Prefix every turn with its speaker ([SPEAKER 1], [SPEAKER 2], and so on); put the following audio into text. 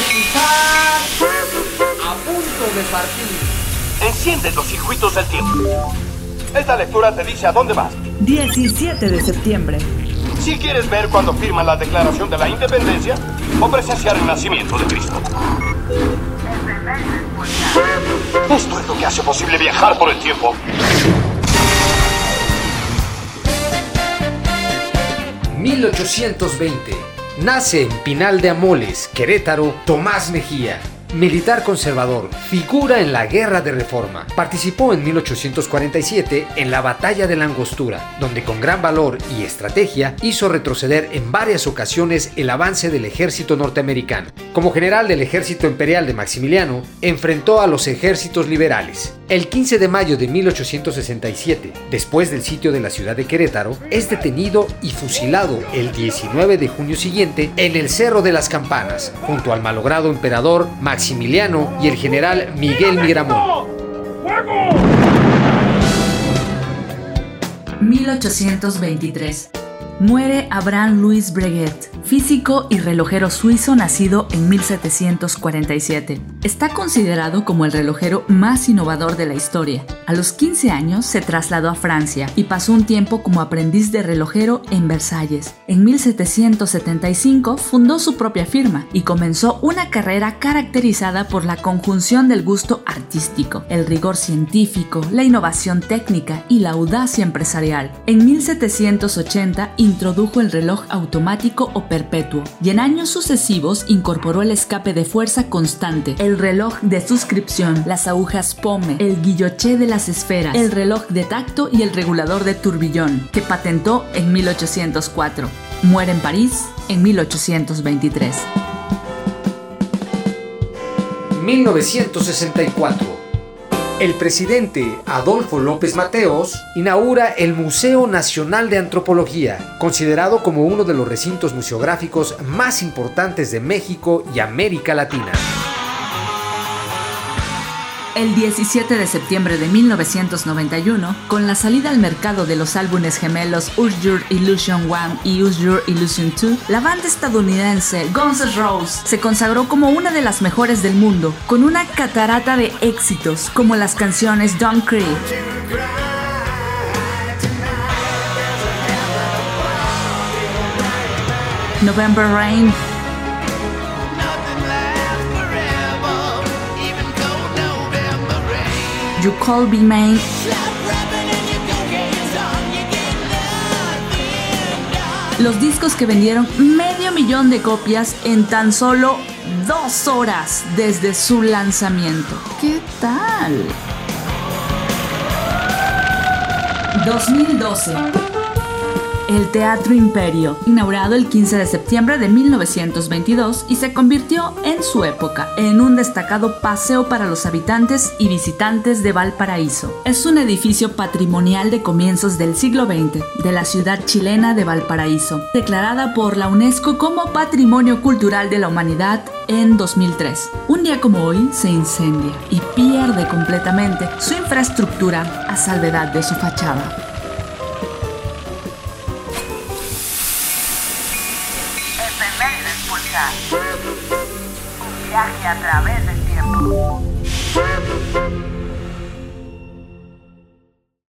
[SPEAKER 1] escuchar a punto de partir.
[SPEAKER 2] Enciende los circuitos del tiempo. Esta lectura te dice a dónde vas.
[SPEAKER 3] 17 de septiembre.
[SPEAKER 2] Si quieres ver cuando firman la Declaración de la Independencia o presenciar el nacimiento de Cristo. Esto es lo que hace posible viajar por el tiempo.
[SPEAKER 4] 1820. Nace en Pinal de Amoles, Querétaro, Tomás Mejía, Militar conservador, figura en la Guerra de Reforma. Participó en 1847 en la Batalla de la Angostura, donde con gran valor y estrategia hizo retroceder en varias ocasiones el avance del ejército norteamericano. Como general del ejército imperial de Maximiliano, enfrentó a los ejércitos liberales. El 15 de mayo de 1867, después del sitio de la ciudad de Querétaro, es detenido y fusilado el 19 de junio siguiente en el Cerro de las Campanas, junto al malogrado emperador Maximiliano y el general Miguel Miramón.
[SPEAKER 3] 1823. Muere Abraham Louis Breguet, físico y relojero suizo nacido en 1747. Está considerado como el relojero más innovador de la historia. A los 15 años se trasladó a Francia y pasó un tiempo como aprendiz de relojero en Versalles. En 1775 fundó su propia firma y comenzó una carrera caracterizada por la conjunción del gusto artístico, el rigor científico, la innovación técnica y la audacia empresarial. En 1780 introdujo el reloj automático o y en años sucesivos incorporó el escape de fuerza constante, el reloj de suscripción, las agujas POME, el guilloché de las esferas, el reloj de tacto y el regulador de turbillón, que patentó en 1804. Muere en París en 1823.
[SPEAKER 4] 1964 el presidente Adolfo López Mateos inaugura el Museo Nacional de Antropología, considerado como uno de los recintos museográficos más importantes de México y América Latina.
[SPEAKER 3] El 17 de septiembre de 1991, con la salida al mercado de los álbumes gemelos Use Your Illusion 1 y Use Your Illusion 2, la banda estadounidense Guns N' Roses se consagró como una de las mejores del mundo, con una catarata de éxitos como las canciones Don't Cry, November Rain, You Call Me Main. Los discos que vendieron medio millón de copias en tan solo dos horas desde su lanzamiento. ¿Qué tal? 2012 el Teatro Imperio, inaugurado el 15 de septiembre de 1922 y se convirtió en su época en un destacado paseo para los habitantes y visitantes de Valparaíso. Es un edificio patrimonial de comienzos del siglo XX de la ciudad chilena de Valparaíso, declarada por la UNESCO como Patrimonio Cultural de la Humanidad en 2003. Un día como hoy se incendia y pierde completamente su infraestructura a salvedad de su fachada.
[SPEAKER 5] Un viaje a través del tiempo.